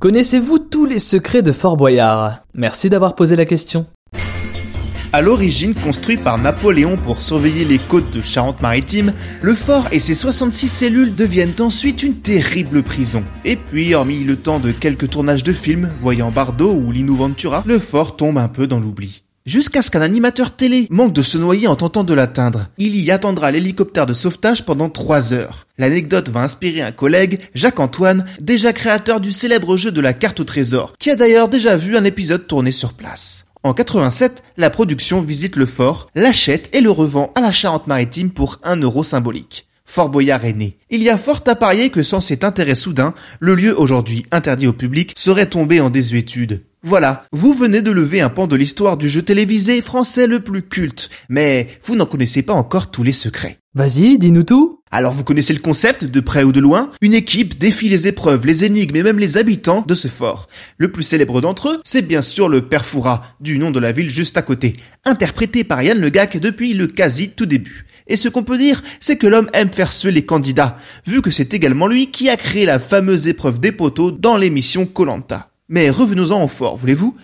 Connaissez-vous tous les secrets de Fort Boyard? Merci d'avoir posé la question. À l'origine construit par Napoléon pour surveiller les côtes de Charente-Maritime, le fort et ses 66 cellules deviennent ensuite une terrible prison. Et puis, hormis le temps de quelques tournages de films, voyant Bardot ou Lino Ventura, le fort tombe un peu dans l'oubli. Jusqu'à ce qu'un animateur télé manque de se noyer en tentant de l'atteindre. Il y attendra l'hélicoptère de sauvetage pendant trois heures. L'anecdote va inspirer un collègue, Jacques-Antoine, déjà créateur du célèbre jeu de la carte au trésor, qui a d'ailleurs déjà vu un épisode tourné sur place. En 87, la production visite le fort, l'achète et le revend à la Charente-Maritime pour un euro symbolique. Fort Boyard est né. Il y a fort à parier que sans cet intérêt soudain, le lieu aujourd'hui interdit au public serait tombé en désuétude. Voilà, vous venez de lever un pan de l'histoire du jeu télévisé français le plus culte, mais vous n'en connaissez pas encore tous les secrets. Vas-y, dis-nous tout. Alors vous connaissez le concept, de près ou de loin? Une équipe défie les épreuves, les énigmes et même les habitants de ce fort. Le plus célèbre d'entre eux, c'est bien sûr le Père Fouras, du nom de la ville juste à côté, interprété par Yann Le Gac depuis le quasi tout début. Et ce qu'on peut dire, c'est que l'homme aime faire suer les candidats, vu que c'est également lui qui a créé la fameuse épreuve des poteaux dans l'émission Colanta. Mais revenons-en au fort, voulez-vous?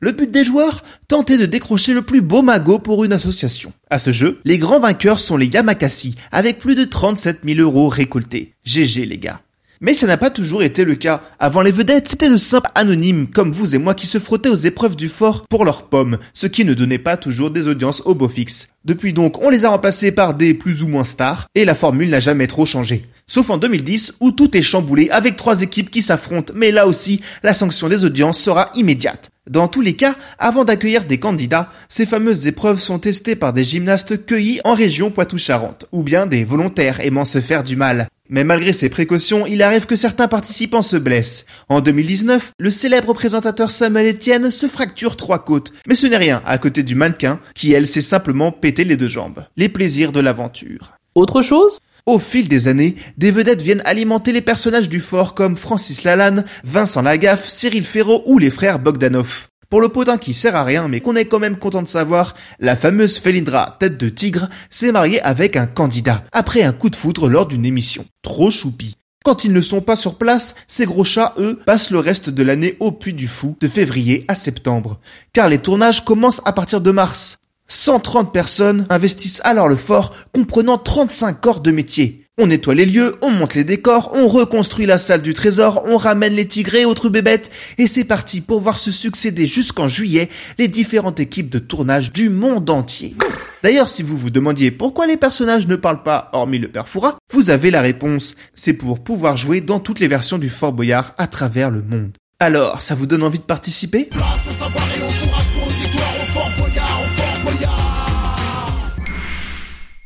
Le but des joueurs? Tenter de décrocher le plus beau magot pour une association. À ce jeu, les grands vainqueurs sont les Yamakasi, avec plus de 37 000 euros récoltés. GG les gars. Mais ça n'a pas toujours été le cas. Avant les vedettes, c'était de simples anonymes comme vous et moi qui se frottaient aux épreuves du fort pour leurs pommes, ce qui ne donnait pas toujours des audiences au beau fixe. Depuis donc, on les a remplacés par des plus ou moins stars, et la formule n'a jamais trop changé. Sauf en 2010, où tout est chamboulé avec trois équipes qui s'affrontent, mais là aussi, la sanction des audiences sera immédiate. Dans tous les cas, avant d'accueillir des candidats, ces fameuses épreuves sont testées par des gymnastes cueillis en région Poitou-Charentes, ou bien des volontaires aimant se faire du mal. Mais malgré ces précautions, il arrive que certains participants se blessent. En 2019, le célèbre présentateur Samuel Etienne se fracture trois côtes. Mais ce n'est rien à côté du mannequin, qui elle s'est simplement pété les deux jambes. Les plaisirs de l'aventure. Autre chose? Au fil des années, des vedettes viennent alimenter les personnages du fort comme Francis Lalanne, Vincent Lagaffe, Cyril Ferraud ou les frères Bogdanov. Pour le potin qui sert à rien mais qu'on est quand même content de savoir, la fameuse Felindra tête de tigre s'est mariée avec un candidat après un coup de foudre lors d'une émission. Trop choupi. Quand ils ne sont pas sur place, ces gros chats, eux, passent le reste de l'année au Puy du Fou, de février à septembre. Car les tournages commencent à partir de mars. 130 personnes investissent alors le fort, comprenant 35 corps de métier. On nettoie les lieux, on monte les décors, on reconstruit la salle du trésor, on ramène les tigrés et autres bébêtes, et c'est parti pour voir se succéder jusqu'en juillet les différentes équipes de tournage du monde entier. D'ailleurs, si vous vous demandiez pourquoi les personnages ne parlent pas, hormis le père Foura, vous avez la réponse. C'est pour pouvoir jouer dans toutes les versions du Fort Boyard à travers le monde. Alors, ça vous donne envie de participer?